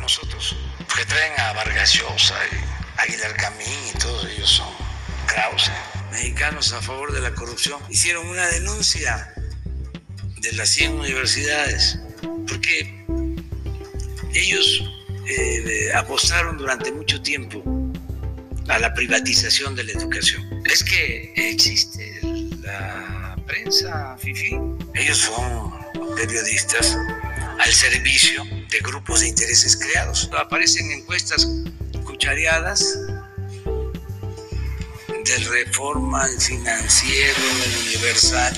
Nosotros, porque traen a Vargas Llosa y Aguilar Camín y todos ellos son Krause, mexicanos a favor de la corrupción. Hicieron una denuncia de las 100 universidades, porque ellos eh, apostaron durante mucho tiempo a la privatización de la educación. Es que existe la prensa FIFI, ellos son periodistas al servicio de grupos de intereses creados. Aparecen encuestas cuchareadas del Reforma, el Financiero, el Universal,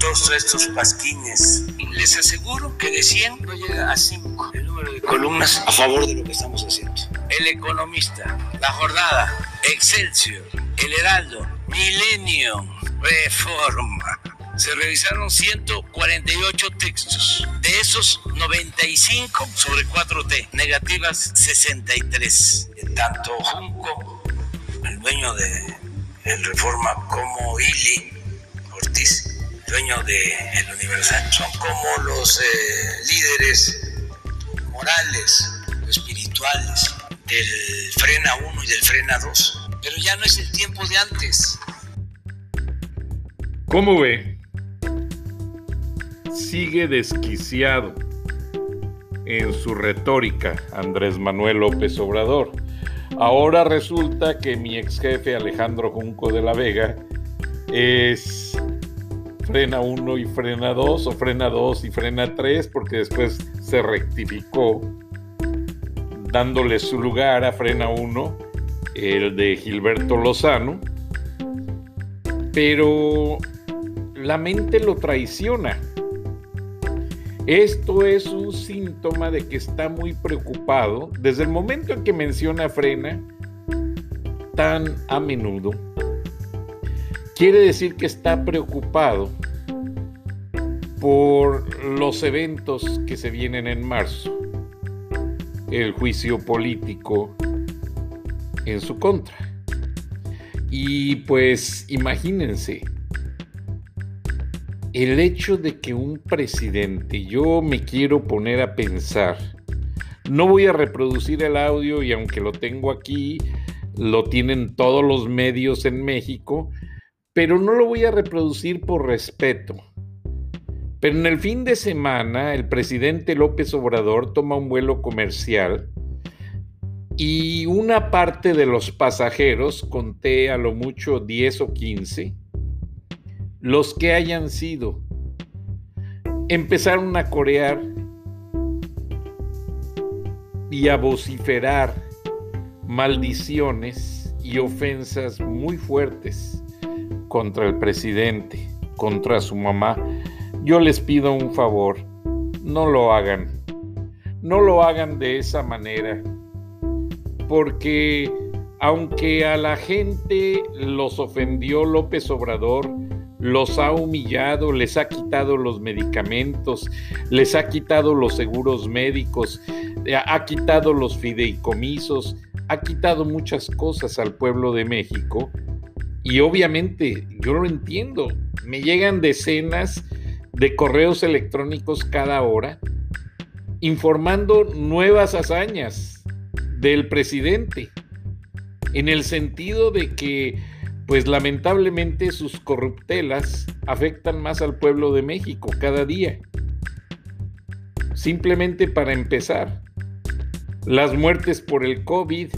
todos estos pasquines. Les aseguro que de 100 no llega a 5 el número de columnas a favor de lo que estamos haciendo. El Economista, La Jornada, Excelsior, El Heraldo, Milenio, Reforma se revisaron 148 textos. De esos, 95 sobre 4T, negativas 63. Tanto Junco, el dueño de el Reforma, como Ili Ortiz, dueño de El Universal, son como los eh, líderes morales, espirituales del Frena 1 y del Frena 2. Pero ya no es el tiempo de antes. ¿Cómo ve? Sigue desquiciado en su retórica Andrés Manuel López Obrador. Ahora resulta que mi ex jefe Alejandro Junco de la Vega es frena 1 y frena 2 o frena 2 y frena 3 porque después se rectificó dándole su lugar a frena 1 el de Gilberto Lozano pero la mente lo traiciona esto es un síntoma de que está muy preocupado desde el momento en que menciona Frena tan a menudo. Quiere decir que está preocupado por los eventos que se vienen en marzo, el juicio político en su contra. Y pues imagínense, el hecho de que un presidente, yo me quiero poner a pensar, no voy a reproducir el audio y aunque lo tengo aquí, lo tienen todos los medios en México, pero no lo voy a reproducir por respeto. Pero en el fin de semana, el presidente López Obrador toma un vuelo comercial y una parte de los pasajeros, conté a lo mucho 10 o 15, los que hayan sido, empezaron a corear y a vociferar maldiciones y ofensas muy fuertes contra el presidente, contra su mamá. Yo les pido un favor, no lo hagan, no lo hagan de esa manera, porque aunque a la gente los ofendió López Obrador, los ha humillado, les ha quitado los medicamentos, les ha quitado los seguros médicos, eh, ha quitado los fideicomisos, ha quitado muchas cosas al pueblo de México. Y obviamente yo lo entiendo, me llegan decenas de correos electrónicos cada hora informando nuevas hazañas del presidente, en el sentido de que pues lamentablemente sus corruptelas afectan más al pueblo de México cada día. Simplemente para empezar, las muertes por el COVID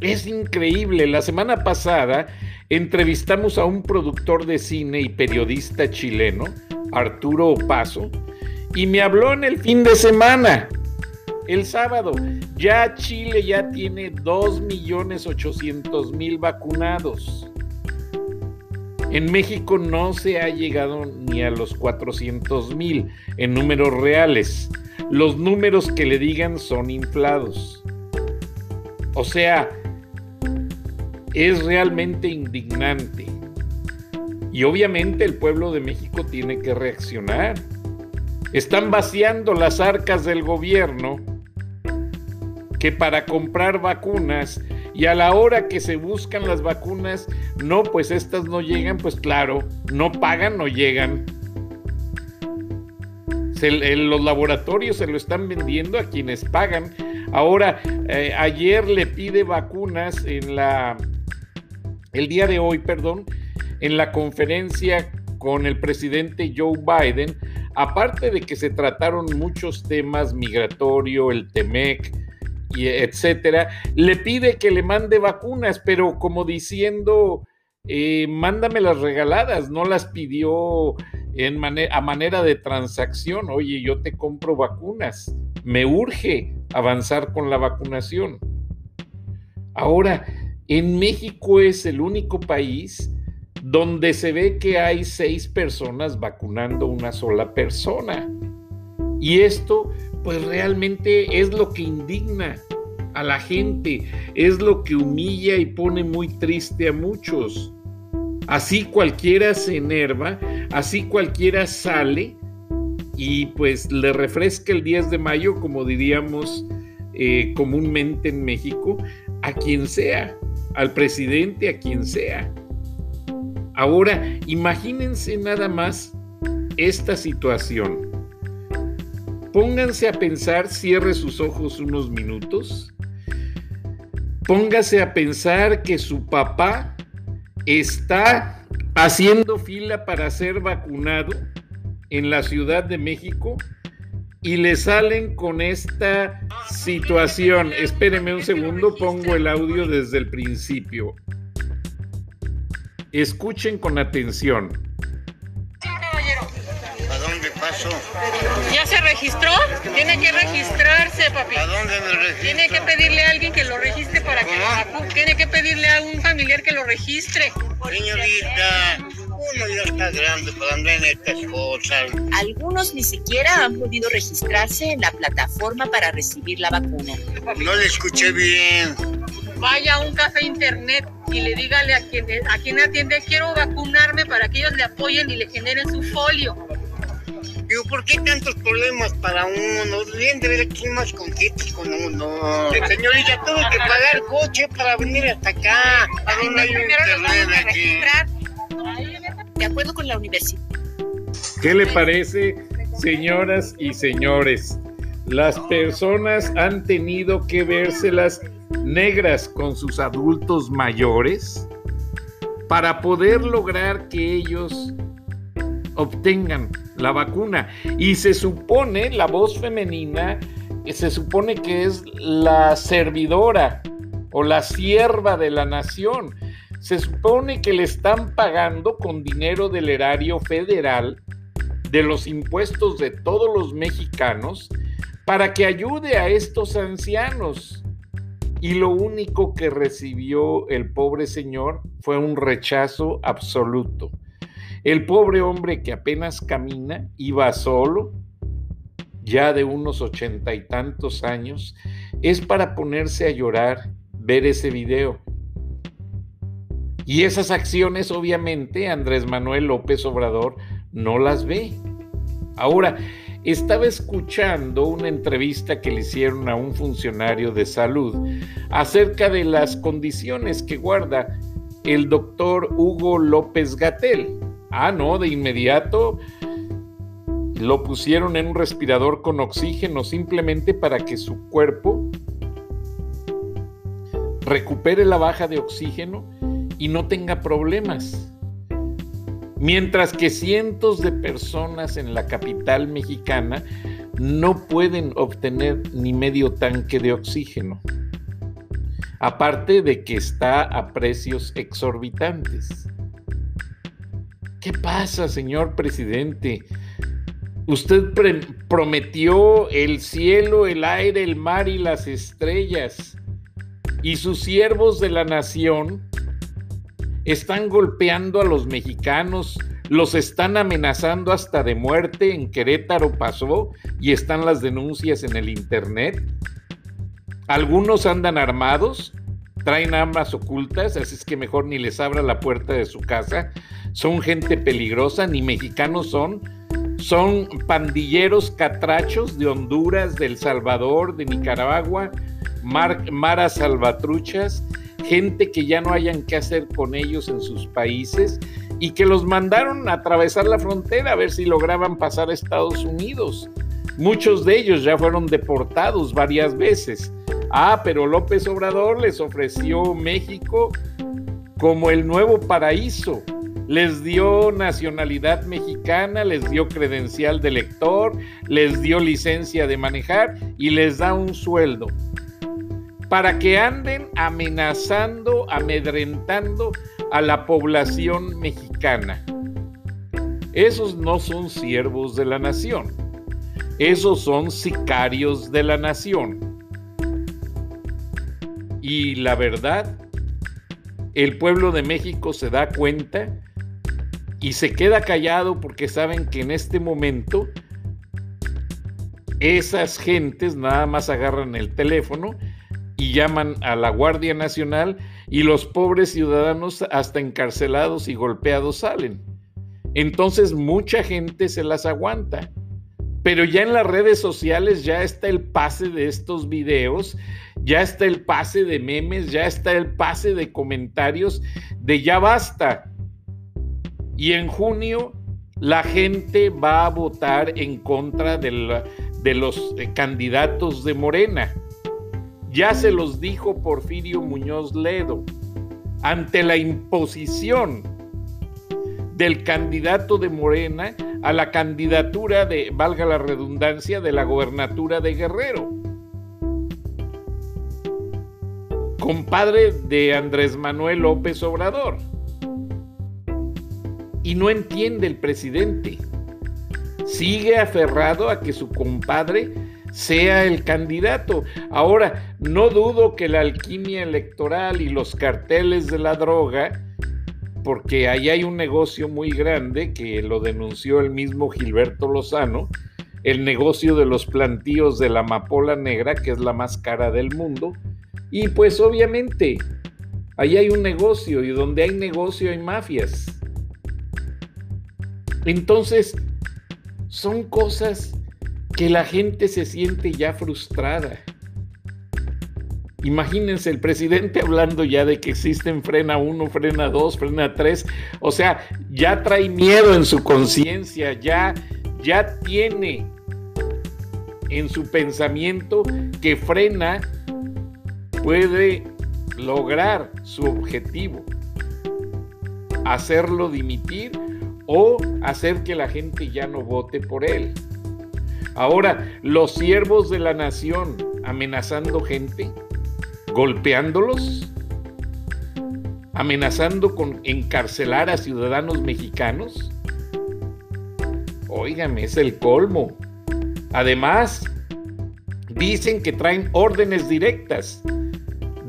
Es increíble. La semana pasada entrevistamos a un productor de cine y periodista chileno, Arturo Opaso, y me habló en el fin de semana, el sábado. Ya Chile ya tiene 2.800.000 vacunados. En México no se ha llegado ni a los 400.000 en números reales. Los números que le digan son inflados. O sea, es realmente indignante. Y obviamente el pueblo de México tiene que reaccionar. Están vaciando las arcas del gobierno que para comprar vacunas y a la hora que se buscan las vacunas, no, pues estas no llegan, pues claro, no pagan, no llegan. los laboratorios se lo están vendiendo a quienes pagan. Ahora, eh, ayer le pide vacunas en la el día de hoy, perdón, en la conferencia con el presidente Joe Biden, aparte de que se trataron muchos temas, migratorio, el TEMEC, y etcétera, le pide que le mande vacunas, pero como diciendo, eh, mándame las regaladas, no las pidió a manera de transacción, oye, yo te compro vacunas, me urge avanzar con la vacunación. Ahora, en México es el único país donde se ve que hay seis personas vacunando una sola persona. Y esto pues realmente es lo que indigna a la gente, es lo que humilla y pone muy triste a muchos. Así cualquiera se enerva, así cualquiera sale y pues le refresca el 10 de mayo, como diríamos eh, comúnmente en México, a quien sea al presidente, a quien sea. Ahora, imagínense nada más esta situación. Pónganse a pensar, cierre sus ojos unos minutos. Póngase a pensar que su papá está haciendo fila para ser vacunado en la Ciudad de México y le salen con esta situación. Espéreme un segundo, pongo el audio desde el principio. Escuchen con atención. ¿Ya se registró? Tiene que registrarse, papi. ¿A dónde me registro? Tiene que pedirle a alguien que lo registre para que Tiene que pedirle a un familiar que lo registre. Señorita, uno ya está grande para andar en estas cosas. Algunos ni siquiera han podido registrarse en la plataforma para recibir la vacuna. No le escuché bien. Vaya a un café internet y le dígale a quien, a quien atiende, quiero vacunarme para que ellos le apoyen y le generen su folio. Digo, ¿por qué tantos problemas para uno? Bien de ver aquí más contentos con uno. Señorita, tuve que pagar coche para venir hasta acá. ¿A dónde hay internet aquí? De acuerdo con la universidad. ¿Qué le parece, señoras y señores? Las personas han tenido que vérselas negras con sus adultos mayores para poder lograr que ellos obtengan la vacuna. Y se supone, la voz femenina, eh, se supone que es la servidora o la sierva de la nación. Se supone que le están pagando con dinero del erario federal, de los impuestos de todos los mexicanos, para que ayude a estos ancianos. Y lo único que recibió el pobre señor fue un rechazo absoluto. El pobre hombre que apenas camina, iba solo, ya de unos ochenta y tantos años, es para ponerse a llorar ver ese video. Y esas acciones, obviamente, Andrés Manuel López Obrador no las ve. Ahora, estaba escuchando una entrevista que le hicieron a un funcionario de salud acerca de las condiciones que guarda el doctor Hugo López Gatel. Ah, no, de inmediato lo pusieron en un respirador con oxígeno simplemente para que su cuerpo recupere la baja de oxígeno y no tenga problemas. Mientras que cientos de personas en la capital mexicana no pueden obtener ni medio tanque de oxígeno. aparte de que está a precios exorbitantes. ¿Qué pasa, señor presidente? Usted prometió el cielo, el aire, el mar y las estrellas. Y sus siervos de la nación están golpeando a los mexicanos, los están amenazando hasta de muerte. En Querétaro pasó y están las denuncias en el Internet. Algunos andan armados, traen armas ocultas, así es que mejor ni les abra la puerta de su casa. Son gente peligrosa, ni mexicanos son son pandilleros catrachos de Honduras, de El Salvador, de Nicaragua, maras salvatruchas, gente que ya no hayan qué hacer con ellos en sus países y que los mandaron a atravesar la frontera a ver si lograban pasar a Estados Unidos. Muchos de ellos ya fueron deportados varias veces. Ah, pero López Obrador les ofreció México como el nuevo paraíso les dio nacionalidad mexicana, les dio credencial de lector, les dio licencia de manejar y les da un sueldo para que anden amenazando, amedrentando a la población mexicana. Esos no son siervos de la nación, esos son sicarios de la nación. Y la verdad, el pueblo de México se da cuenta y se queda callado porque saben que en este momento esas gentes nada más agarran el teléfono y llaman a la Guardia Nacional y los pobres ciudadanos hasta encarcelados y golpeados salen. Entonces mucha gente se las aguanta. Pero ya en las redes sociales ya está el pase de estos videos, ya está el pase de memes, ya está el pase de comentarios de ya basta. Y en junio la gente va a votar en contra de, los eh, candidatos de Morena. Ya se los dijo Porfirio Muñoz Ledo. Ante la imposición del candidato de Morena a la candidatura de, valga la redundancia, de la gobernatura de Guerrero. Compadre de Andrés Manuel López Obrador. Y no entiende el presidente. Sigue aferrado a que su compadre sea el candidato. Ahora, no dudo que la alquimia electoral y los carteles de la droga, porque ahí hay un negocio muy grande que lo denunció el mismo Gilberto Lozano, el negocio de los plantíos de la amapola negra, que es la más cara del mundo. Y pues obviamente, ahí hay un negocio y donde hay negocio hay mafias. Entonces, son cosas que la gente se siente ya frustrada. Imagínense el presidente hablando ya de que existen frena 1, frena 2, frena 3. O sea, ya trae miedo en su conciencia, ya, ya tiene en su pensamiento que frena puede lograr su objetivo, hacerlo dimitir o hacer que la gente ya no vote por él. Ahora, los siervos de la nación amenazando gente, golpeándolos, amenazando con encarcelar a ciudadanos mexicanos. Óigame, es el colmo. Además, dicen que traen órdenes directas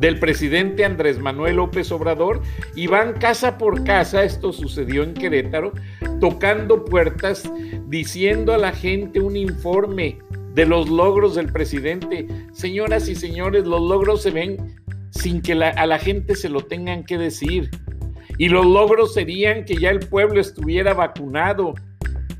del presidente Andrés Manuel López Obrador y van casa por casa, esto sucedió en Querétaro, tocando puertas, diciendo a la gente un informe de los logros del presidente. Señoras y señores, los logros se ven sin que a la gente se lo tengan que decir. Y los logros serían que ya el pueblo estuviera vacunado.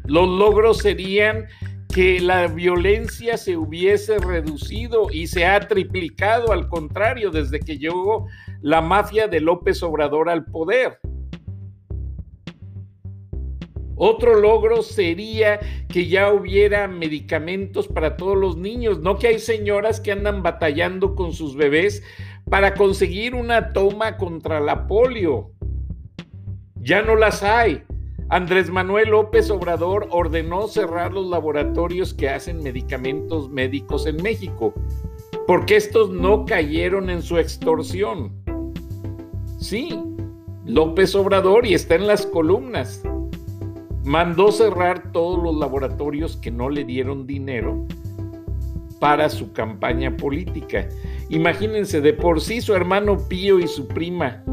Los logros serían que la violencia se hubiese reducido y se ha triplicado, al contrario, desde que llegó la mafia de López Obrador al poder. Otro logro sería que ya hubiera medicamentos para todos los niños, no que hay señoras que andan batallando con sus bebés para conseguir una toma contra la polio. Ya no las hay. Andrés Manuel López Obrador ordenó cerrar los laboratorios que hacen medicamentos médicos en México. porque estos no cayeron en su extorsión. Sí, López Obrador, y está en las columnas, mandó cerrar todos los laboratorios que no le dieron dinero para su campaña política. Imagínense, de por sí su hermano Pío y su prima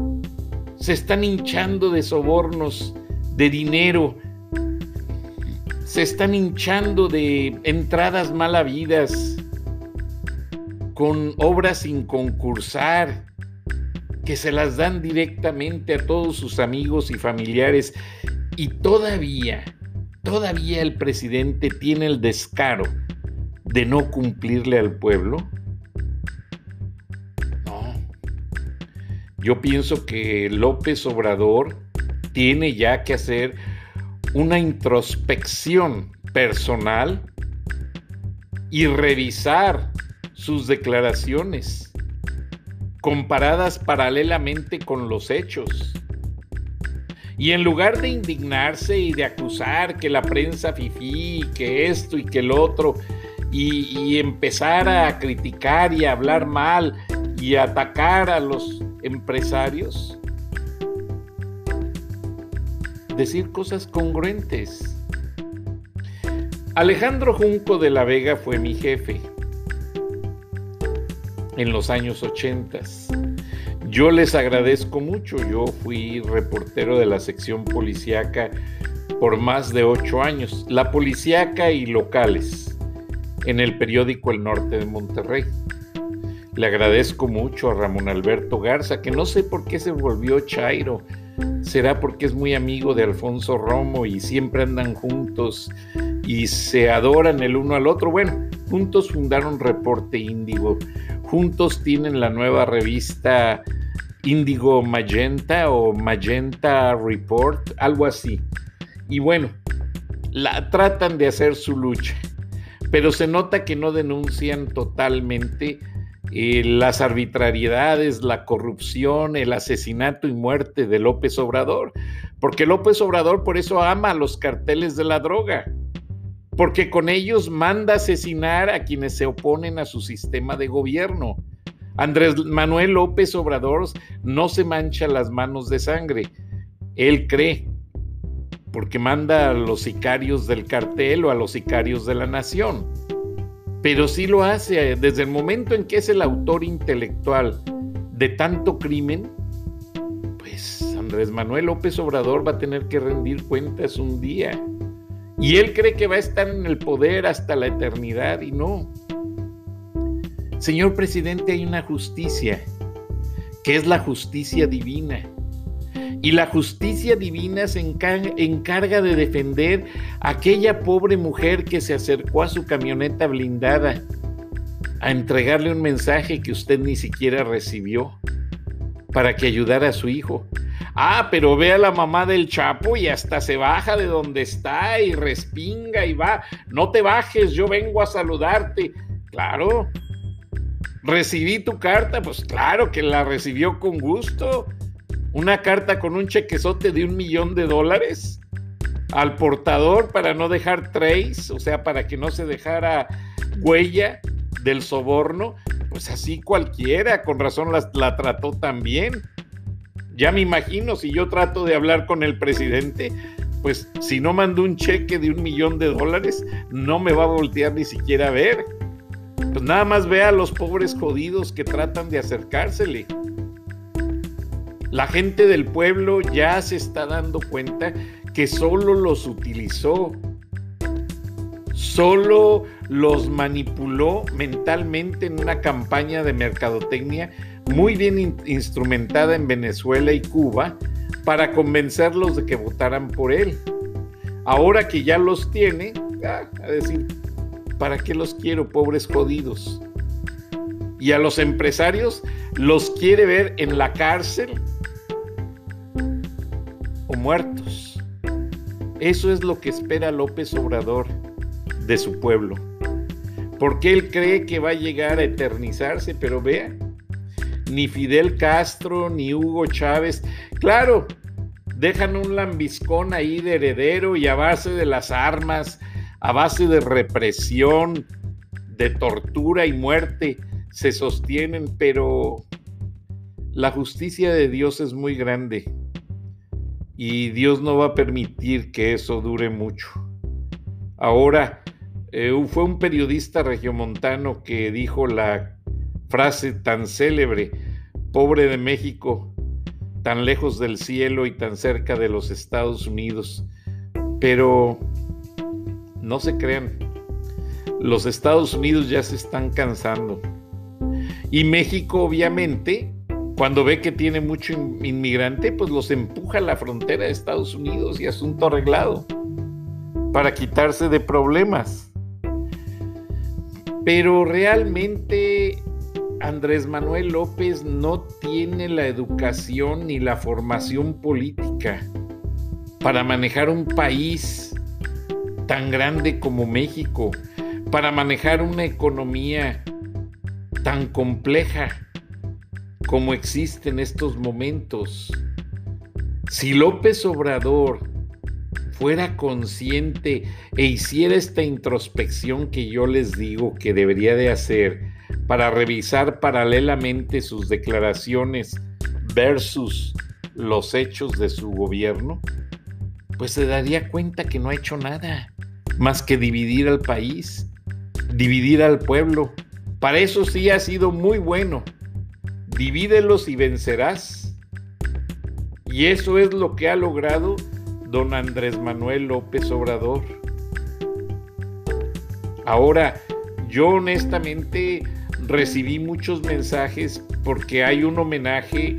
se están hinchando de sobornos, de dinero, se están hinchando de entradas mal habidas, con obras sin concursar, que se las dan directamente a todos sus amigos y familiares. Y todavía, todavía el presidente tiene el descaro de no cumplirle al pueblo. No. Yo pienso que López Obrador tiene ya que hacer una introspección personal y revisar sus declaraciones comparadas paralelamente con los hechos. Y en lugar de indignarse y de acusar que la prensa fifí, que esto y que el otro, y, empezar a criticar y hablar mal y atacar a los empresarios, decir cosas congruentes. Alejandro Junco de la Vega fue mi jefe en los años 80. Yo les agradezco mucho, yo fui reportero de la sección policíaca por más de ocho años, la policíaca y locales, en el periódico El Norte de Monterrey. Le agradezco mucho a Ramón Alberto Garza, que no sé por qué se volvió Chairo, será porque es muy amigo de Alfonso Romo y siempre andan juntos y se adoran el uno al otro. Bueno, juntos fundaron Reporte Índigo, juntos tienen la nueva revista Índigo Magenta o Magenta Report, algo así. Y bueno, la tratan de hacer su lucha, pero se nota que no denuncian totalmente las arbitrariedades, la corrupción, el asesinato y muerte de López Obrador, porque López Obrador por eso ama a los carteles de la droga, porque con ellos manda asesinar a quienes se oponen a su sistema de gobierno. Andrés Manuel López Obrador no se mancha las manos de sangre, él cree, porque manda a los sicarios del cartel o a los sicarios de la nación pero sí lo hace desde el momento en que es el autor intelectual de tanto crimen, pues Andrés Manuel López Obrador va a tener que rendir cuentas un día. Y él cree que va a estar en el poder hasta la eternidad y no. Señor presidente, hay una justicia, que es la justicia divina. Y la justicia divina se encarga de defender a aquella pobre mujer que se acercó a su camioneta blindada a entregarle un mensaje que usted ni siquiera recibió para que ayudara a su hijo. Ah, pero ve a la mamá del Chapo y hasta se baja de donde está y respinga y va. No te bajes, yo vengo a saludarte. Claro. Recibí tu carta, pues claro que la recibió con gusto una carta con un chequezote de un millón de dólares al portador para no dejar trace, o sea, para que no se dejara huella del soborno, pues así cualquiera, con razón la, trató tan bien. Ya me imagino, si yo trato de hablar con el presidente, pues si no mando un cheque de un millón de dólares, no me va a voltear ni siquiera a ver. Pues nada más vea a los pobres jodidos que tratan de acercársele. La gente del pueblo ya se está dando cuenta que solo los utilizó, solo los manipuló mentalmente en una campaña de mercadotecnia muy bien instrumentada en Venezuela y Cuba para convencerlos de que votaran por él. Ahora que ya los tiene, ah, a decir, ¿para qué los quiero, pobres jodidos? Y a los empresarios los quiere ver en la cárcel o muertos. Eso es lo que espera López Obrador de su pueblo. Porque él cree que va a llegar a eternizarse, pero vea, ni Fidel Castro, ni Hugo Chávez, claro, dejan un lambiscón ahí de heredero y a base de las armas, a base de represión, de tortura y muerte, se sostienen, pero la justicia de Dios es muy grande y Dios no va a permitir que eso dure mucho. Ahora, eh, fue un periodista regiomontano que dijo la frase tan célebre, pobre de México, tan lejos del cielo y tan cerca de los Estados Unidos. Pero no se crean, los Estados Unidos ya se están cansando. Y México, obviamente, cuando ve que tiene mucho inmigrante, pues los empuja a la frontera de Estados Unidos y asunto arreglado para quitarse de problemas. Pero realmente Andrés Manuel López no tiene la educación ni la formación política para manejar un país tan grande como México, para manejar una economía tan compleja como existe en estos momentos. Si López Obrador fuera consciente e hiciera esta introspección que yo les digo que debería de hacer para revisar paralelamente sus declaraciones versus los hechos de su gobierno, pues se daría cuenta que no ha hecho nada más que dividir al país, dividir al pueblo. Para eso sí ha sido muy bueno. Divídelos y vencerás. Y eso es lo que ha logrado don Andrés Manuel López Obrador. Ahora, yo honestamente recibí muchos mensajes porque hay un homenaje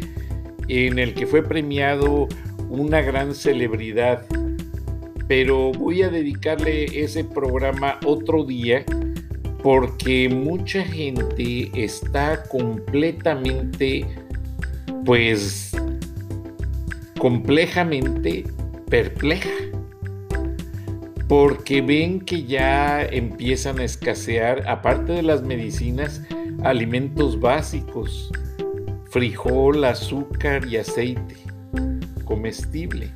en el que fue premiado una gran celebridad, pero voy a dedicarle ese programa otro día porque mucha gente está completamente, pues, complejamente perpleja, porque ven que ya empiezan a escasear, aparte de las medicinas, alimentos básicos, frijol, azúcar y aceite comestible.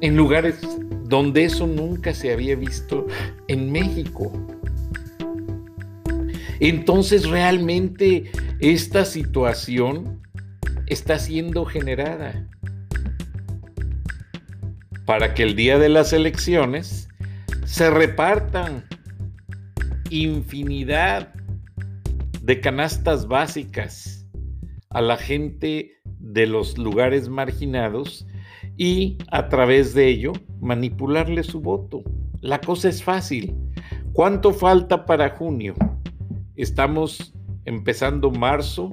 En lugares donde eso nunca se había visto en México. Entonces realmente esta situación está siendo generada para que el día de las elecciones se repartan infinidad de canastas básicas a la gente de los lugares marginados y a través de ello manipularle su voto. La cosa es fácil. ¿Cuánto falta para junio? Estamos empezando marzo,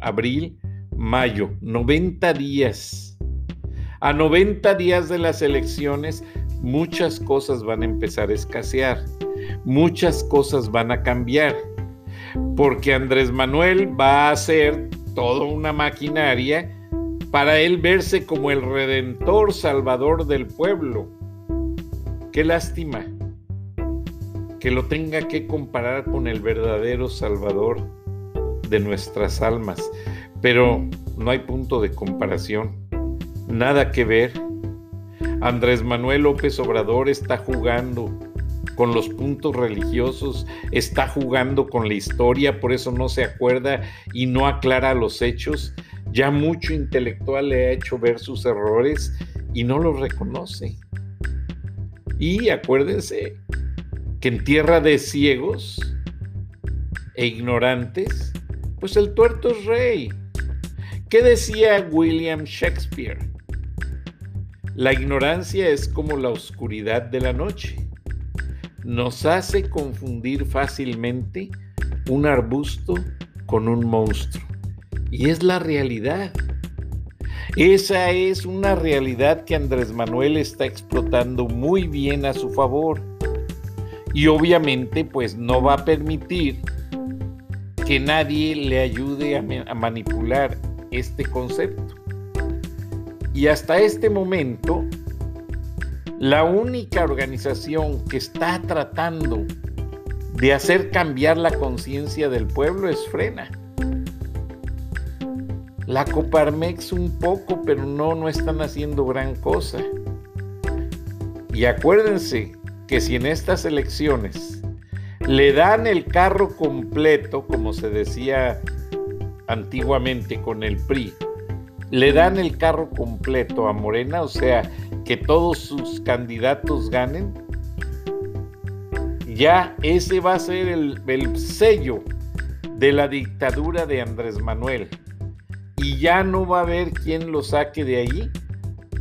abril, mayo, 90 días a 90 días de las elecciones, muchas cosas van a empezar a escasear, muchas cosas van a cambiar, porque Andrés Manuel va a hacer toda una maquinaria para él verse como el redentor salvador del pueblo. Qué lástima que lo tenga que comparar con el verdadero salvador de nuestras almas, pero no hay punto de comparación nada que ver. Andrés Manuel López Obrador está jugando con los puntos religiosos, está jugando con la historia, por eso no se acuerda y no aclara los hechos. Ya mucho intelectual le ha hecho ver sus errores y no los reconoce. Y acuérdense que en tierra de ciegos e ignorantes, pues el tuerto es rey. ¿Qué decía William Shakespeare? La ignorancia es como la oscuridad de la noche. Nos hace confundir fácilmente un arbusto con un monstruo. Y es la realidad. Esa es una realidad que Andrés Manuel está explotando muy bien a su favor. Y obviamente pues no va a permitir que nadie le ayude a, manipular este concepto. Y hasta este momento, la única organización que está tratando de hacer cambiar la conciencia del pueblo es Frena. La Coparmex un poco, pero no, no están haciendo gran cosa. Y acuérdense que si en estas elecciones le dan el carro completo, como se decía antiguamente con el PRI, le dan el carro completo a Morena, o sea, que todos sus candidatos ganen, ya ese va a ser el, el sello de la dictadura de Andrés Manuel. Y ya no va a haber quien lo saque de ahí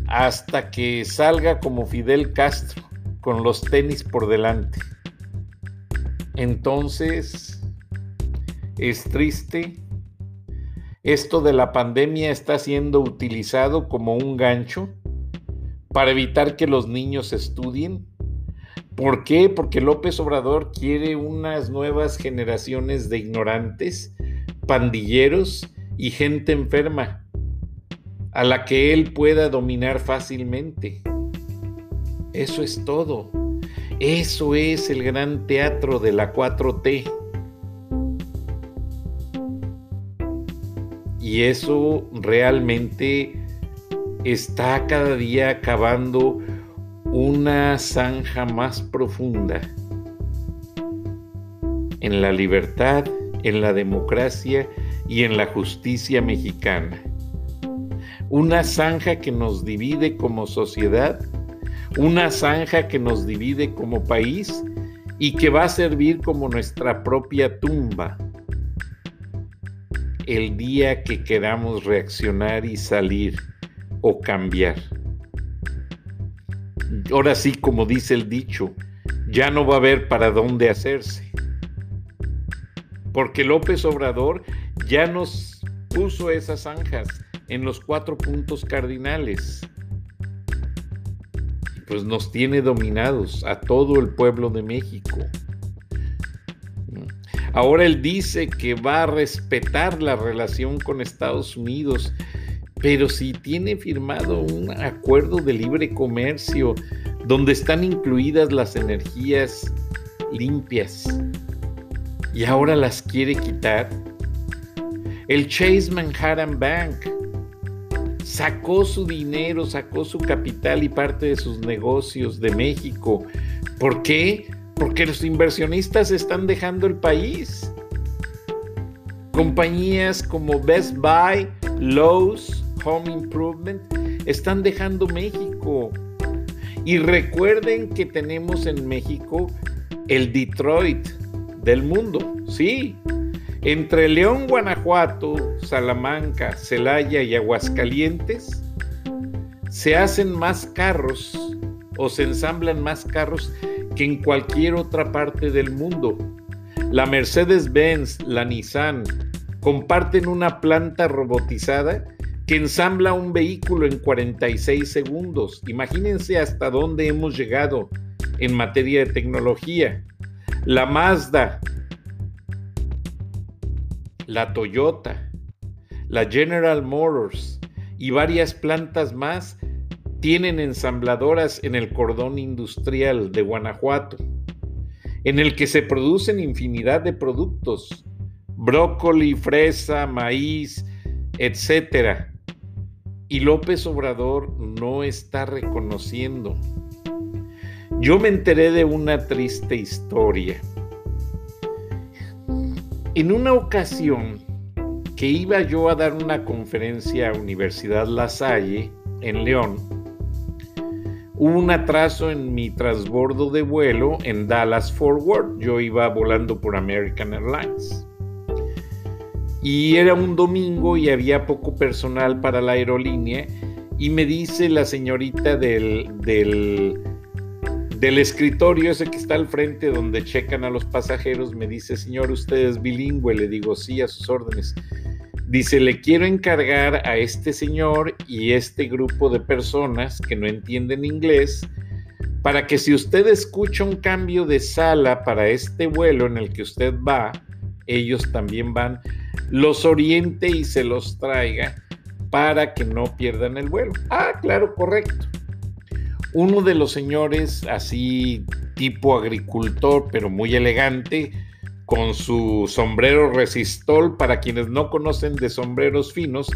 hasta que salga como Fidel Castro, con los tenis por delante. Entonces, es triste. Esto de la pandemia está siendo utilizado como un gancho para evitar que los niños estudien. ¿Por qué? Porque López Obrador quiere unas nuevas generaciones de ignorantes, pandilleros y gente enferma a la que él pueda dominar fácilmente. Eso es todo. Eso es el gran teatro de la 4T. Y eso realmente está cada día cavando una zanja más profunda en la libertad, en la democracia y en la justicia mexicana. Una zanja que nos divide como sociedad, una zanja que nos divide como país y que va a servir como nuestra propia tumba el día que queramos reaccionar y salir o cambiar. Ahora sí, como dice el dicho, ya no va a haber para dónde hacerse. Porque López Obrador ya nos puso esas zanjas en los cuatro puntos cardinales. Pues nos tiene dominados a todo el pueblo de México. Ahora él dice que va a respetar la relación con Estados Unidos, pero si tiene firmado un acuerdo de libre comercio donde están incluidas las energías limpias y ahora las quiere quitar, el Chase Manhattan Bank sacó su dinero, sacó su capital y parte de sus negocios de México. ¿Por qué? Porque los inversionistas están dejando el país. Compañías como Best Buy, Lowe's, Home Improvement están dejando México. Y recuerden que tenemos en México el Detroit del mundo, sí, entre León, Guanajuato, Salamanca, Celaya y Aguascalientes se hacen más carros o se ensamblan más carros que en cualquier otra parte del mundo. La Mercedes-Benz, la Nissan, comparten una planta robotizada que ensambla un vehículo en 46 segundos. Imagínense hasta dónde hemos llegado en materia de tecnología. La Mazda la Toyota, la General Motors y varias plantas más tienen ensambladoras en el cordón industrial de Guanajuato, en el que se producen infinidad de productos, brócoli, fresa, maíz, etc. Y López Obrador no está reconociendo. Yo me enteré de una triste historia. En una ocasión que iba yo a dar una conferencia a Universidad La Salle en León, hubo un atraso en mi transbordo de vuelo en Dallas Forward. Yo iba volando por American Airlines. Y era un domingo y había poco personal para la aerolínea. Y me dice la señorita del, del del escritorio ese que está al frente donde checan a los pasajeros, me dice, señor, usted es bilingüe, le digo, sí, a sus órdenes. Dice, le quiero encargar a este señor y este grupo de personas que no entienden inglés para que si usted escucha un cambio de sala para este vuelo en el que usted va, ellos también van, los oriente y se los traiga para que no pierdan el vuelo. Ah, claro, correcto uno de los señores, así tipo agricultor, pero muy elegante, con su sombrero resistol, para quienes no conocen de sombreros finos,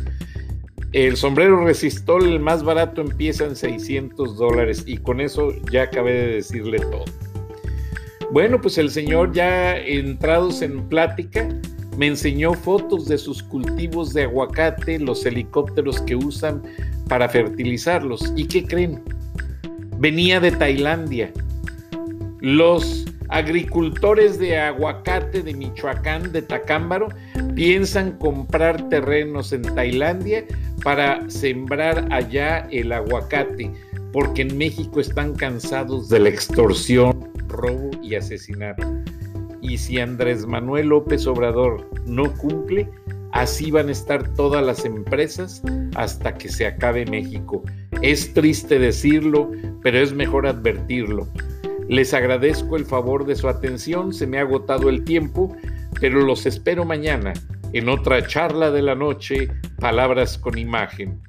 el sombrero resistol, el más barato, empieza en 600 dólares y con eso ya acabé de decirle todo. Bueno, pues el señor ya entrados en plática me enseñó fotos de sus cultivos de aguacate, los helicópteros que usan para fertilizarlos. ¿Y qué creen? Venía de Tailandia. Los agricultores de aguacate de Michoacán, de Tacámbaro, piensan comprar terrenos en Tailandia para sembrar allá el aguacate, porque en México están cansados de la extorsión, robo y asesinato. Y si Andrés Manuel López Obrador no cumple, así van a estar todas las empresas hasta que se acabe México. Es triste decirlo, pero es mejor advertirlo. Les agradezco el favor de su atención, se me ha agotado el tiempo, pero los espero mañana en otra charla de la noche, Palabras con Imagen.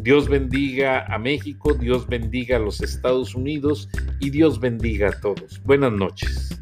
Dios bendiga a México, Dios bendiga a los Estados Unidos y Dios bendiga a todos. Buenas noches.